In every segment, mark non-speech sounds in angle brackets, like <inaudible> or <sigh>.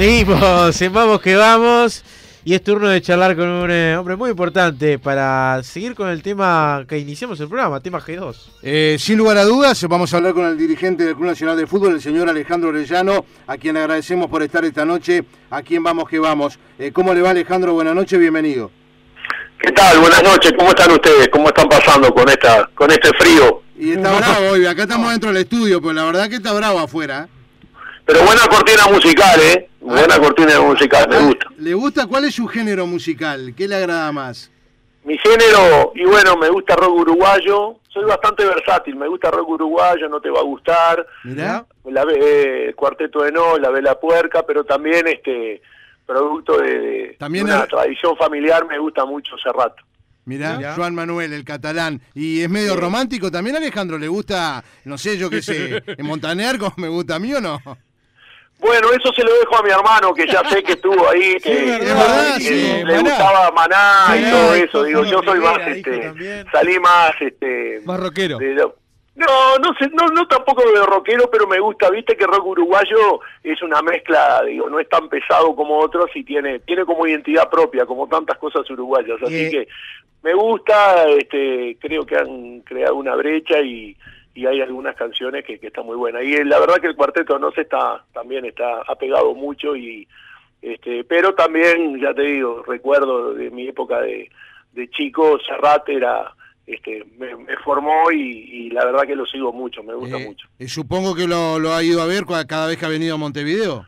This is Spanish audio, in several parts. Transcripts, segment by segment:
Seguimos en Vamos que Vamos. Y es turno de charlar con un eh, hombre muy importante para seguir con el tema que iniciamos el programa, tema G2. Eh, sin lugar a dudas, vamos a hablar con el dirigente del Club Nacional de Fútbol, el señor Alejandro Orellano, a quien agradecemos por estar esta noche aquí en Vamos que Vamos. Eh, ¿Cómo le va Alejandro? Buenas noches, bienvenido. ¿Qué tal? Buenas noches, ¿cómo están ustedes? ¿Cómo están pasando con esta con este frío? Y está bravo hoy, acá estamos dentro del estudio, pues la verdad que está bravo afuera. Pero buena cortina musical, ¿eh? Buena cortina musical, me gusta. ¿Le gusta? ¿Cuál es su género musical? ¿Qué le agrada más? Mi género, y bueno, me gusta rock uruguayo. Soy bastante versátil, me gusta rock uruguayo, no te va a gustar. Mirá. La, eh, cuarteto de No, la Vela Puerca, pero también este producto de, de También una el- tradición familiar me gusta mucho Serrat. Mirá, Mirá. Juan Manuel, el catalán. ¿Y es medio romántico también, Alejandro? ¿Le gusta, no sé, yo qué sé, <laughs> Montaner como me gusta a mí o no? Bueno, eso se lo dejo a mi hermano, que ya sé que estuvo ahí, <laughs> que, verdad, verdad, que sí, le Maná. gustaba Maná y todo eso. Digo, yo soy más, este, salí más, este, Más rockero. de no, no sé, no, no tampoco de rockero, pero me gusta, viste que rock uruguayo es una mezcla, digo, no es tan pesado como otros y tiene, tiene como identidad propia, como tantas cosas uruguayas, así Eh. que me gusta, este, creo que han creado una brecha y, y hay algunas canciones que, que están muy buenas. Y eh, la verdad que el cuarteto no se está, también está, ha pegado mucho y este, pero también, ya te digo, recuerdo de mi época de, de chico, Serrat era, este, me, me formó y, y la verdad que lo sigo mucho, me gusta Eh, mucho. eh, supongo que lo, lo ha ido a ver cada vez que ha venido a Montevideo.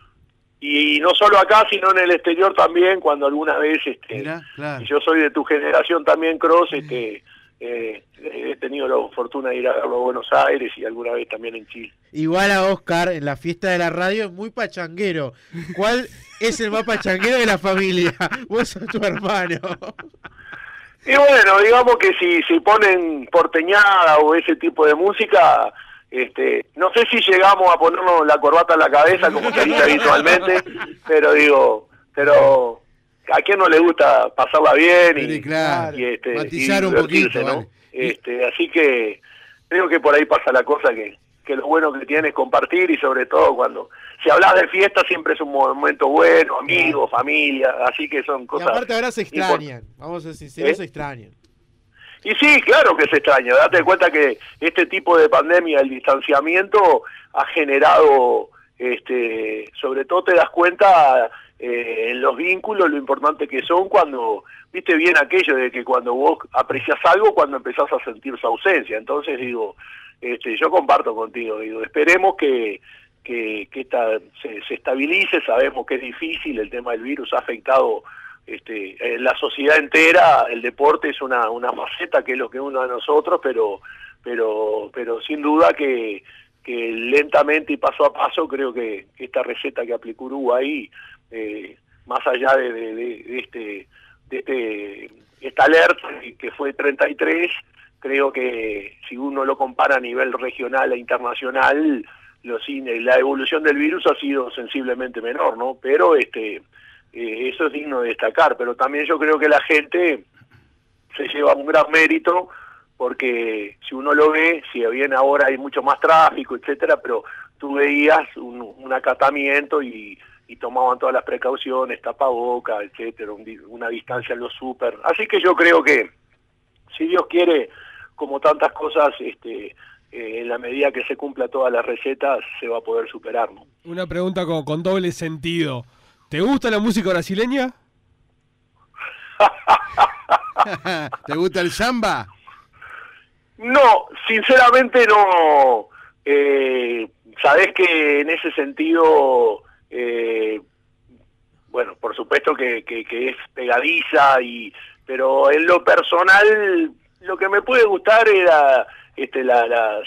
Y no solo acá, sino en el exterior también, cuando alguna vez, este, Mirá, claro. y yo soy de tu generación también, Cross, este, eh, he tenido la fortuna de ir a verlo a Buenos Aires y alguna vez también en Chile. Igual a Oscar en la fiesta de la radio es muy pachanguero. ¿Cuál es el más pachanguero de la familia? <laughs> Vos sos tu hermano. Y bueno, digamos que si, si ponen porteñada o ese tipo de música, este, no sé si llegamos a ponernos la corbata en la cabeza como se dice habitualmente, <laughs> pero digo, pero a quién no le gusta pasarla bien y, Sí, claro. y, este, Matizar y un poquito, ¿no? vale. Este, así que creo que por ahí pasa la cosa que, que lo bueno que tiene es compartir y sobre todo cuando si hablas de fiesta siempre es un momento bueno, amigos, familia, así que son Y cosas aparte ahora se extrañan. Vamos a ser sinceros, ¿Eh? se extrañan. Y sí, claro que se extraña. Date cuenta que este tipo de pandemia, el distanciamiento, ha generado, este, sobre todo te das cuenta eh, los vínculos lo importante que son cuando, viste bien aquello de que cuando vos aprecias algo, cuando empezás a sentir su ausencia. Entonces digo, este, yo comparto contigo, digo, esperemos que que, esta, se, se estabilice, sabemos que es difícil, el tema del virus ha afectado este, eh, la sociedad entera, el deporte es una, una faceta que es lo que uno a nosotros, pero, pero, pero sin duda que, que lentamente y paso a paso creo que, que esta receta que aplicó Uruguay, eh, más allá de, este, de este, esta alerta que fue 33, creo que si uno lo compara a nivel regional e internacional, los cine- la evolución del virus ha sido sensiblemente menor, ¿no? Pero este eh, eso es digno de destacar, pero también yo creo que la gente se lleva un gran mérito porque si uno lo ve, si bien ahora hay mucho más tráfico, etcétera, pero tú veías un acatamiento y, y tomaban todas las precauciones, tapaboca, etcétera, un una distancia en los súper. Así que yo creo que si Dios quiere, como tantas cosas, este eh, en la medida que se cumpla todas las recetas, se va a poder superar, ¿no? Una pregunta con, con doble sentido. ¿Te gusta la música brasileña? <laughs> ¿Te gusta el samba? No, sinceramente no. Eh, Sabés que en ese sentido, eh, bueno, por supuesto que, que, que es pegadiza, y pero en lo personal, lo que me puede gustar era este, la, las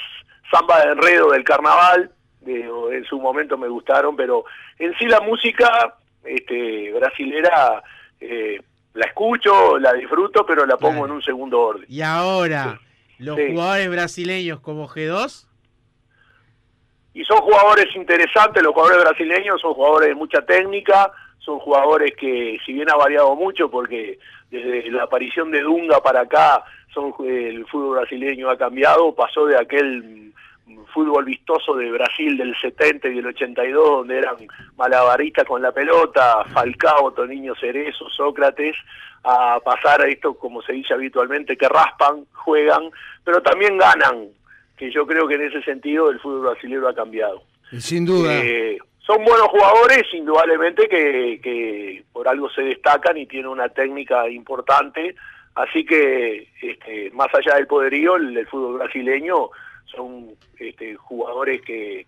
samba de enredo del carnaval, de- en su momento me gustaron, pero en sí la música este, brasilera eh, la escucho, la disfruto, pero la pongo Claro. en un segundo orden. Y ahora, los Sí. jugadores brasileños como G2, y son jugadores interesantes, los jugadores brasileños son jugadores de mucha técnica, son jugadores que si bien ha variado mucho porque desde la aparición de Dunga para acá son el fútbol brasileño ha cambiado, pasó de aquel fútbol vistoso de Brasil del 70 y del 82, donde eran malabaristas con la pelota, Falcao, Toniño Cerezo, Sócrates, a pasar a esto, como se dice habitualmente, que raspan, juegan, pero también ganan, que yo creo que en ese sentido el fútbol brasileño ha cambiado. Sin duda. Eh, son buenos jugadores, indudablemente que, que por algo se destacan y tienen una técnica importante, así que este, más allá del poderío, el fútbol brasileño son este, jugadores que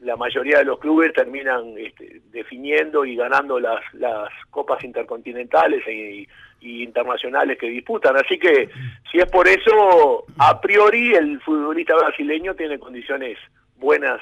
la mayoría de los clubes terminan este, definiendo y ganando las, las copas intercontinentales e, y internacionales que disputan. Así que si es por eso, a priori el futbolista brasileño tiene condiciones buenas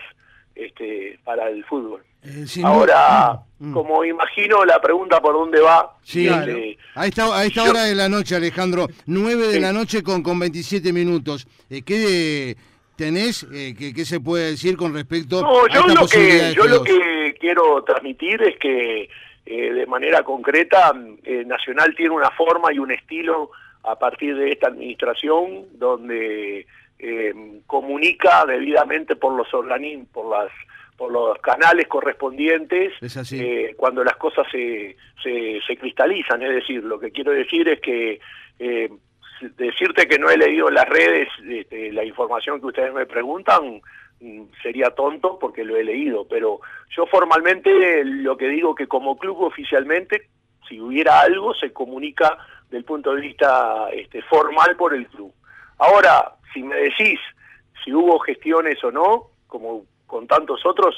este, para el fútbol. Eh, Ahora, mm. como imagino la pregunta por dónde va. Sí, este, a esta, a esta hora de la noche, Alejandro, 9 de la noche con, con 27 minutos. Eh, ¿Qué tenés, eh, qué, se puede decir con respecto no, yo lo que Yo lo que quiero transmitir es que eh, de manera concreta eh, Nacional tiene una forma y un estilo a partir de esta administración donde comunica debidamente por los organismos, por las por los canales correspondientes cuando las cosas se, se, se, cristalizan. Es decir, lo que quiero decir es que decirte que no he leído las redes este, la información que ustedes me preguntan mm, sería tonto porque lo he leído, pero yo formalmente lo que digo que como club oficialmente, si hubiera algo, se comunica del punto de vista este, formal por el club. Ahora, si me decís si hubo gestiones o no, como con tantos otros,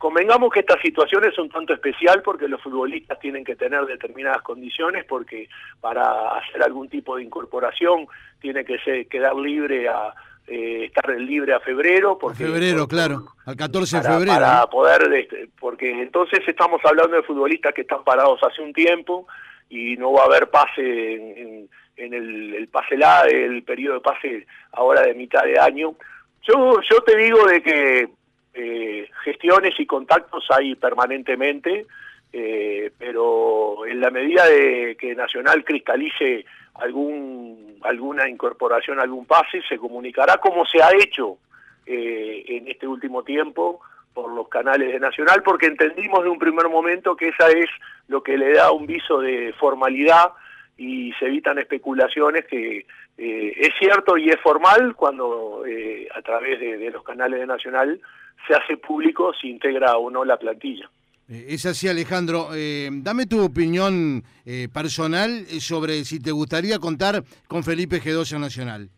Convengamos que esta situación es un tanto especial porque los futbolistas tienen que tener determinadas condiciones porque para hacer algún tipo de incorporación tiene que ser, quedar libre a eh, estar libre a febrero. Porque, febrero, claro, al 14 de febrero. Para poder, este, porque entonces estamos hablando de futbolistas que están parados hace un tiempo y no va a haber pase en, el, el pase la, el periodo de pase ahora de mitad de año. Yo, yo te digo de que eh, gestiones y contactos hay permanentemente, eh, pero en la medida de que Nacional cristalice algún alguna incorporación, algún pase, se comunicará como se ha hecho eh, en este último tiempo por los canales de Nacional, porque entendimos de un primer momento que esa es lo que le da un viso de formalidad y se evitan especulaciones que es cierto y es formal cuando a través de, los canales de Nacional se hace público si integra o no la plantilla. Eh, es así, Alejandro. Eh, dame tu opinión eh, personal sobre si te gustaría contar con Felipe Gedosa Nacional.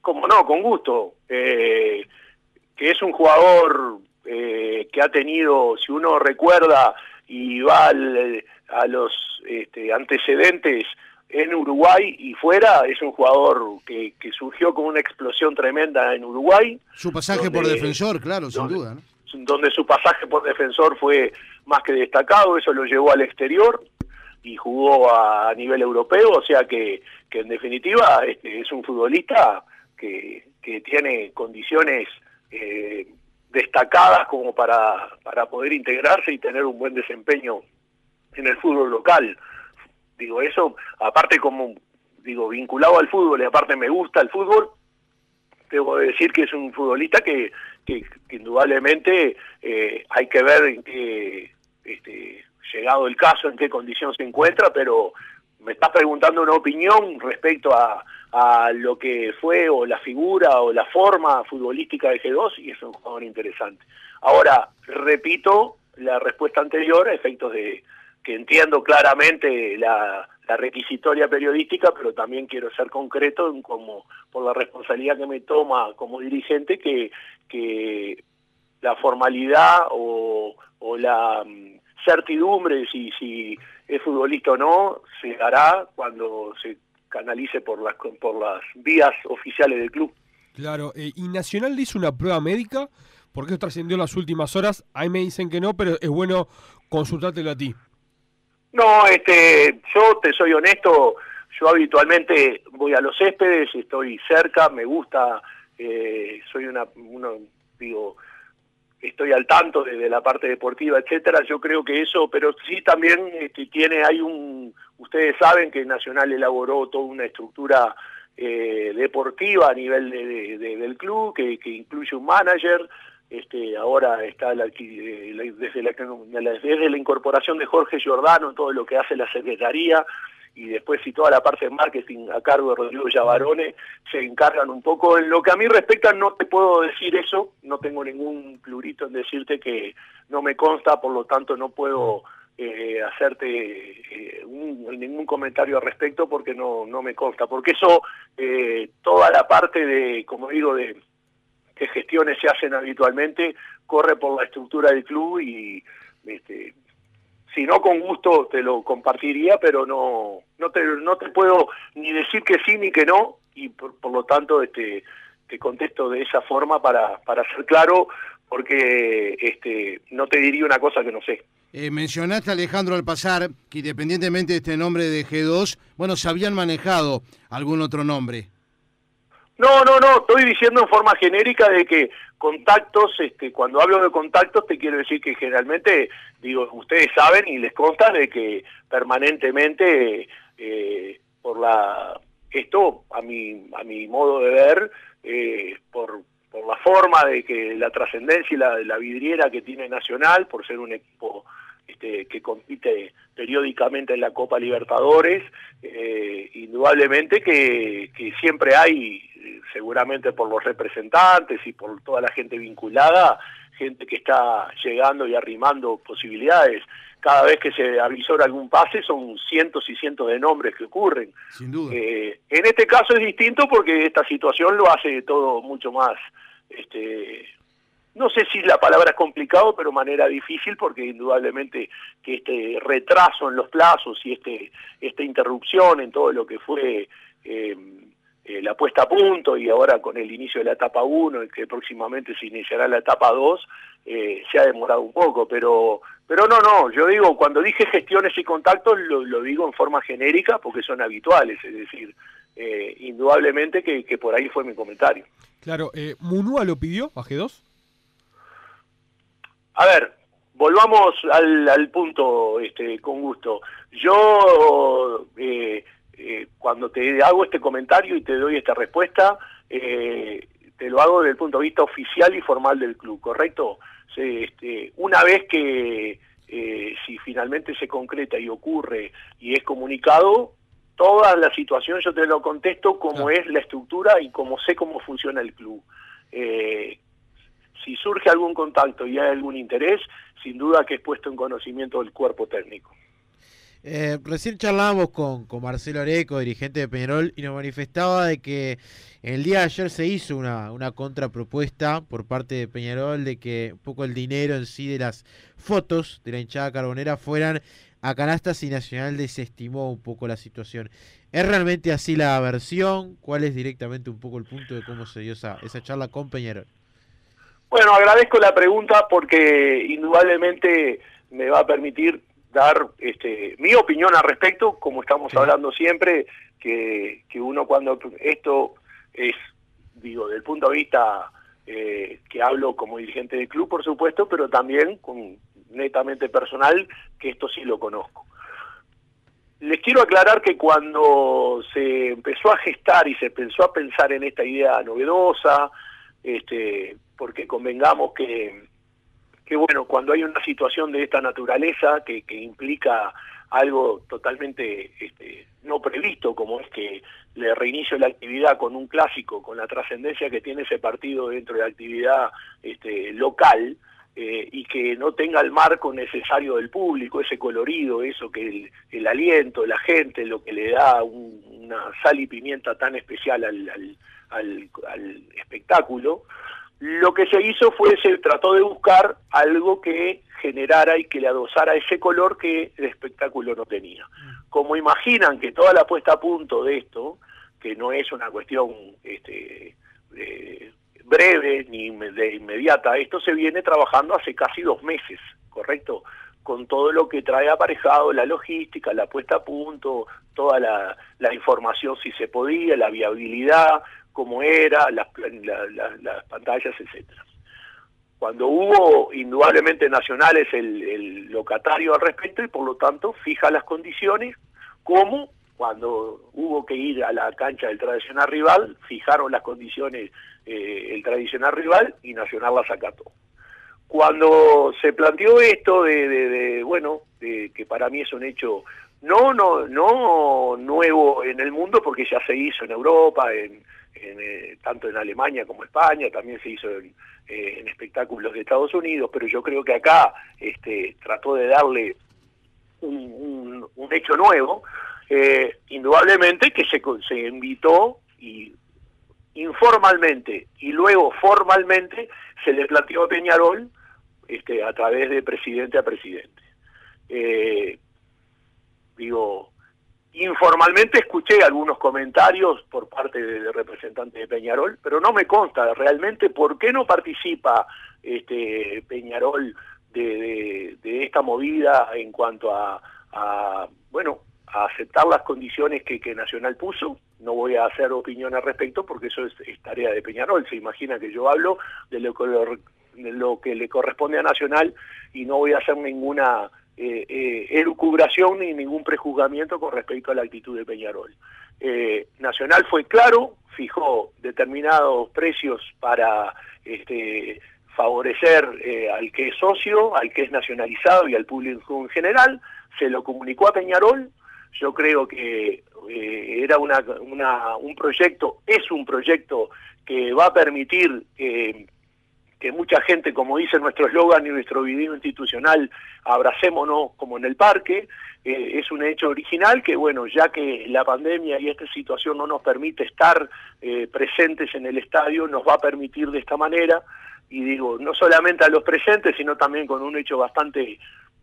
Como no, con gusto. que es un jugador que ha tenido, si uno recuerda y va a los este, antecedentes en Uruguay y fuera, es un jugador que, surgió con una explosión tremenda en Uruguay. Su pasaje por defensor, claro, sin duda. Donde su pasaje por defensor fue más que destacado, eso lo llevó al exterior y jugó a, nivel europeo, o sea que, que en definitiva este, es un futbolista que, que tiene condiciones eh, destacadas como para, para poder integrarse y tener un buen desempeño en el fútbol local. Digo, eso, aparte como, digo, vinculado al fútbol y aparte me gusta el fútbol, debo decir que es un futbolista que, que, indudablemente eh, hay que ver en qué, este, llegado el caso, en qué condición se encuentra, pero me estás preguntando una opinión respecto a, a lo que fue o la figura o la forma futbolística de G2 y es un jugador interesante. Ahora, repito la respuesta anterior a efectos de, que entiendo claramente la, requisitoria periodística, pero también quiero ser concreto en como por la responsabilidad que me toma como dirigente que, que la formalidad o, la mm, certidumbre si, si es futbolista o no se hará cuando se canalice por las por las vías oficiales del club. Claro, eh, y Nacional le hizo una prueba médica, porque eso trascendió en las últimas horas. Ahí me dicen que no, pero es bueno consultártelo a ti. No, este, yo te soy honesto, yo habitualmente voy a los céspedes, estoy cerca, me gusta, eh, soy una, uno, digo, estoy al tanto de, la parte deportiva, etcétera. Yo creo que eso, pero sí también este, tiene, hay un, ustedes saben que Nacional elaboró toda una estructura deportiva a nivel del club, que, incluye un manager, este, ahora está desde, la, desde la incorporación de Jorge Giordano, todo lo que hace la Secretaría, y después si toda la parte de marketing a cargo de Rodrigo Yavarone se encargan un poco. En lo que a mí respecta no te puedo decir eso, no tengo ningún plurito en decirte que no me consta, por lo tanto no puedo eh, hacerte eh, ningún comentario al respecto porque no, no me consta, porque eso, eh, toda la parte de, como digo, de que gestiones se hacen habitualmente, corre por la estructura del club y este, si no con gusto te lo compartiría, pero no, no, te, no te puedo ni decir que sí ni que no, y por, lo tanto este, te contesto de esa forma para, para ser claro, porque este, no te diría una cosa que no sé. Eh, mencionaste, Alejandro, al pasar, que independientemente de este nombre de G2, bueno, se habían manejado algún otro nombre. No, no, no, estoy diciendo en forma genérica de que contactos, este, cuando hablo de contactos te quiero decir que generalmente, digo, ustedes saben y les consta de que permanentemente eh, por la esto a mi a mi modo de ver eh, por por la forma de que la trascendencia y la, la vidriera que tiene Nacional por ser un equipo este, que compite periódicamente en la Copa Libertadores, eh, indudablemente que, que siempre hay seguramente por los representantes y por toda la gente vinculada, gente que está llegando y arrimando posibilidades. Cada vez que se avisora algún pase son cientos y cientos de nombres que ocurren. Sin duda. Eh, en este caso es distinto porque esta situación lo hace todo mucho más, este, no sé si la palabra es complicado, pero manera difícil porque indudablemente que este retraso en los plazos y este esta interrupción en todo lo que fue eh, eh, la puesta a punto y ahora con el inicio de la etapa 1, que próximamente se iniciará la etapa 2, eh, se ha demorado un poco, pero pero no, no, yo digo, cuando dije gestiones y contactos, lo, digo en forma genérica porque son habituales, es decir, indudablemente que, por ahí fue mi comentario. Claro, ¿Munúa lo pidió a G2? A ver, volvamos al, al punto, este, con gusto. Yo eh, eh, cuando te hago este comentario y te doy esta respuesta, eh, te lo hago desde el punto de vista oficial y formal del club, ¿correcto? Este, una vez que eh, si finalmente se concreta y ocurre y es comunicado, toda la situación yo te lo contesto como es la estructura y como sé cómo funciona el club. Si surge algún contacto y hay algún interés, sin duda que es puesto en conocimiento del cuerpo técnico. Eh, recién charlábamos con, Marcelo Areco, dirigente de Peñarol, y nos manifestaba de que el día de ayer se hizo una, una contrapropuesta por parte de Peñarol de que un poco el dinero en sí de las fotos de la hinchada carbonera fueran a canastas y Nacional desestimó un poco la situación. ¿Es realmente así la versión? ¿Cuál es directamente un poco el punto de cómo se dio esa, esa charla con Peñarol? Bueno, agradezco la pregunta porque indudablemente me va a permitir dar este, mi opinión al respecto, como estamos hablando siempre, que, que, uno cuando esto es, digo, del punto de vista eh, que hablo como dirigente del club, por supuesto, pero también con netamente personal, que esto sí lo conozco. Les quiero aclarar que cuando se empezó a gestar y se empezó a pensar en esta idea novedosa, este, porque convengamos que que bueno, cuando hay una situación de esta naturaleza que, que implica algo totalmente este, no previsto, como es que le reinicio la actividad con un clásico, con la trascendencia que tiene ese partido dentro de la actividad este, local, eh, y que no tenga el marco necesario del público, ese colorido, eso que el, aliento, la gente, lo que le da una sal y pimienta tan especial al, al, al, al espectáculo, lo que se hizo fue, se trató de buscar algo que generara y que le adosara ese color que el espectáculo no tenía. Como imaginan que toda la puesta a punto de esto, que no es una cuestión este, breve ni de inmediata, esto se viene trabajando hace casi dos meses, ¿correcto? Con todo lo que trae aparejado la logística, la puesta a punto, toda la, información si se podía, la viabilidad, cómo era, las, las pantallas, etcétera. Cuando hubo indudablemente nacionales el, el locatario al respecto y por lo tanto fija las condiciones como cuando hubo que ir a la cancha del tradicional rival, fijaron las condiciones eh, el tradicional rival y Nacional la sacató. Cuando se planteó esto de, bueno, de, que para mí es un hecho no, no, no nuevo en el mundo porque ya se hizo en Europa, en, eh, tanto en Alemania como España, también se hizo en, eh, en, espectáculos de Estados Unidos, pero yo creo que acá este, trató de darle un, un, hecho nuevo, eh, indudablemente que se, se invitó y informalmente y luego formalmente se le planteó a Peñarol este, a través de presidente a presidente. Eh, digo, informalmente escuché algunos comentarios por parte de, representantes de Peñarol, pero no me consta realmente por qué no participa este Peñarol de, esta movida en cuanto a, bueno, a aceptar las condiciones que, Nacional puso. No voy a hacer opinión al respecto porque eso es, es tarea de Peñarol. Se imagina que yo hablo de lo que lo que le corresponde a Nacional y no voy a hacer ninguna eh, eh, elucubración ni ningún prejuzgamiento con respecto a la actitud de Peñarol. Eh, Nacional fue claro, fijó determinados precios para este, favorecer eh, al que es socio, al que es nacionalizado y al público en general, se lo comunicó a Peñarol, yo creo que era una, un proyecto, es un proyecto que va a permitir que mucha gente, como dice nuestro eslogan y nuestro video institucional, abracémonos como en el parque, eh, es un hecho original que, bueno, ya que la pandemia y esta situación no nos permite estar eh, presentes en el estadio, nos va a permitir de esta manera, y digo, no solamente a los presentes, sino también con un hecho bastante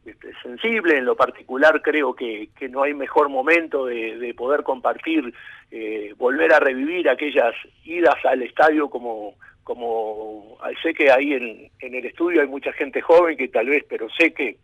este, sensible, en lo particular creo que, que no hay mejor momento de, poder compartir, eh, volver a revivir aquellas idas al estadio como como sé que ahí en, el estudio hay mucha gente joven que tal vez, pero sé que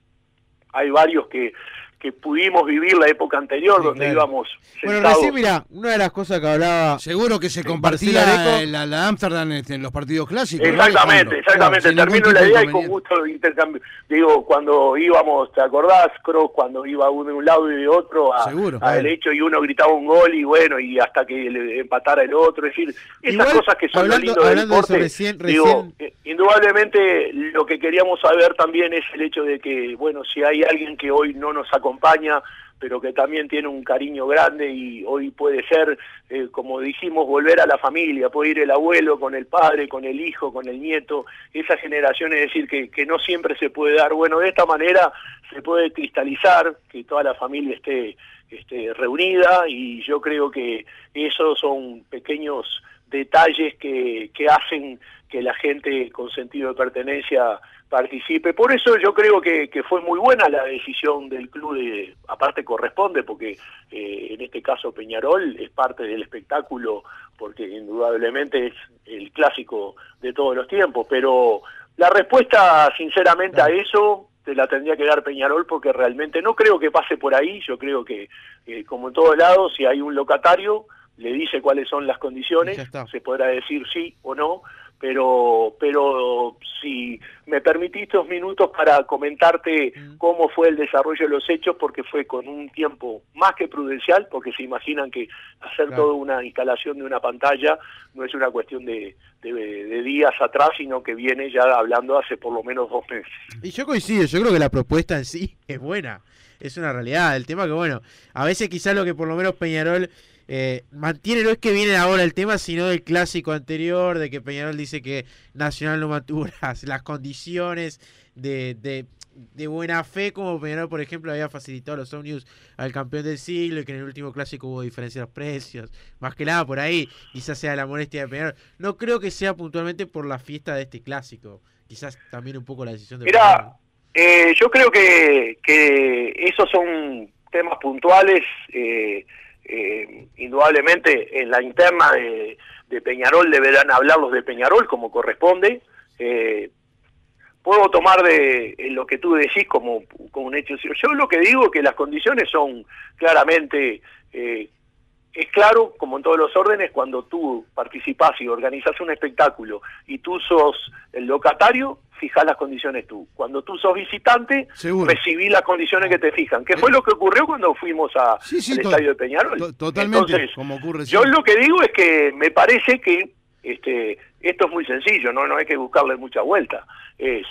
hay varios que que pudimos vivir la época anterior, donde íbamos Bueno, recién, mira, una de las cosas que hablaba... Seguro que se compartía la, la, Amsterdam en los partidos clásicos. Exactamente, exactamente. Termino la idea y con gusto intercambio. Digo, cuando íbamos, ¿te acordás, Cross, cuando iba uno de un lado y de otro a, a derecho y uno gritaba un gol y bueno, y hasta que le empatara el otro. Es decir, esas cosas que son hablando, lo lindo del recién, digo, eh, indudablemente lo que queríamos saber también es el hecho de que, bueno, si hay alguien que hoy no nos acompaña, acompaña, pero que también tiene un cariño grande y hoy puede ser, eh, como dijimos, volver a la familia, puede ir el abuelo con el padre, con el hijo, con el nieto, esa generación, es decir, que, que no siempre se puede dar. Bueno, de esta manera se puede cristalizar, que toda la familia esté, esté reunida y yo creo que esos son pequeños detalles que, que hacen que la gente con sentido de pertenencia participe. Por eso yo creo que, que, fue muy buena la decisión del club, de, aparte corresponde, porque eh, en este caso Peñarol es parte del espectáculo, porque indudablemente es el clásico de todos los tiempos, pero la respuesta sinceramente a eso te la tendría que dar Peñarol porque realmente no creo que pase por ahí, yo creo que eh, como en todos lados, si hay un locatario, le dice cuáles son las condiciones, se podrá decir sí o no, pero, pero si me permitiste dos minutos para comentarte mm. cómo fue el desarrollo de los hechos, porque fue con un tiempo más que prudencial, porque se imaginan que hacer toda una instalación de una pantalla no es una cuestión de, de, días atrás, sino que viene ya hablando hace por lo menos dos meses. Y yo coincido, yo creo que la propuesta en sí <laughs> es buena, es una realidad. El tema que, bueno, a veces quizás lo que por lo menos Peñarol eh, mantiene, no es que viene ahora el tema, sino del clásico anterior, de que Peñarol dice que Nacional no mantuvo <laughs> las, condiciones de, de, buena fe, como Peñarol, por ejemplo, había facilitado los Omnius al campeón del siglo y que en el último clásico hubo diferencia de los precios. Más que nada por ahí, quizás sea la molestia de Peñarol. No creo que sea puntualmente por la fiesta de este clásico, quizás también un poco la decisión de Mira, eh, yo creo que, que esos son temas puntuales. Eh, eh, indudablemente en la interna de, Peñarol deberán hablar los de Peñarol como corresponde. Eh, puedo tomar de lo que tú decís como, como un hecho. Yo lo que digo es que las condiciones son claramente eh, es claro, como en todos los órdenes, cuando tú participás y organizas un espectáculo y tú sos el locatario, fijas las condiciones tú. Cuando tú sos visitante, recibís las condiciones que te fijan. ¿Qué fue lo que ocurrió cuando fuimos a, al estadio de Peñarol? totalmente, como ocurre. Yo lo que digo es que me parece que este, esto es muy sencillo, no, no hay que buscarle mucha vuelta. Es,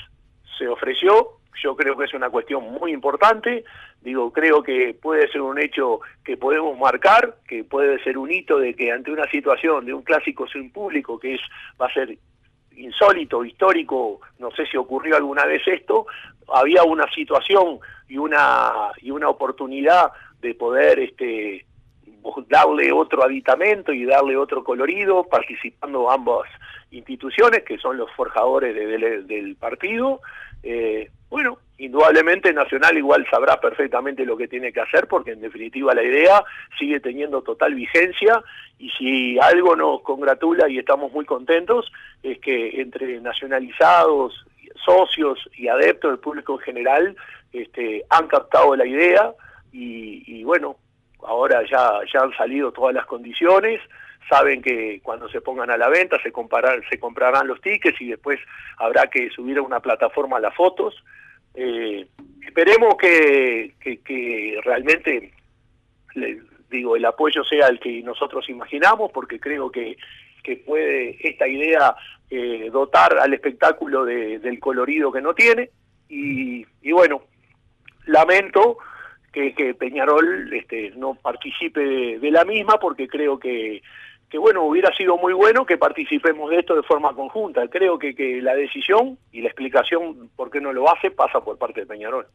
se ofreció, yo creo que es una cuestión muy importante, digo, creo que puede ser un hecho que podemos marcar, que puede ser un hito de que ante una situación de un clásico sin público, que es va a ser insólito, histórico, no sé si ocurrió alguna vez esto, había una situación y una y una oportunidad de poder este darle otro aditamento y darle otro colorido, participando ambas instituciones, que son los forjadores del partido. Eh, bueno, indudablemente Nacional igual sabrá perfectamente lo que tiene que hacer, porque en definitiva la idea sigue teniendo total vigencia, y si algo nos congratula y estamos muy contentos, es que entre nacionalizados, socios y adeptos del público en general, este, han captado la idea, y, bueno, ahora ya, ya han salido todas las condiciones, saben que cuando se pongan a la venta se, se comprarán los tickets y después habrá que subir a una plataforma las fotos. Eh, esperemos que, que, realmente, digo, el apoyo sea el que nosotros imaginamos, porque creo que, que puede esta idea eh, dotar al espectáculo del colorido que no tiene. Y, y bueno, lamento que, Peñarol este, no participe de, la misma porque creo que, que, bueno, hubiera sido muy bueno que participemos de esto de forma conjunta. Creo que, que la decisión y la explicación por qué no lo hace pasa por parte de Peñarol.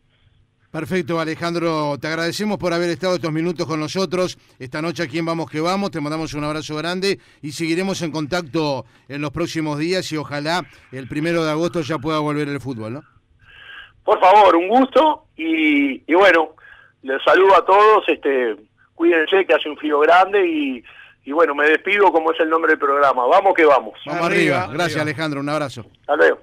Perfecto, Alejandro. Te agradecemos por haber estado estos minutos con nosotros. Esta noche aquí en Vamos que Vamos. Te mandamos un abrazo grande y seguiremos en contacto en los próximos días y ojalá el primero de agosto ya pueda volver el fútbol, ¿no? Por favor, un gusto y, y bueno, les saludo a todos, este, cuídense que hace un frío grande y, y bueno, me despido como es el nombre del programa. Vamos que vamos. Vamos arriba. Gracias Alejandro, un abrazo. Hasta luego.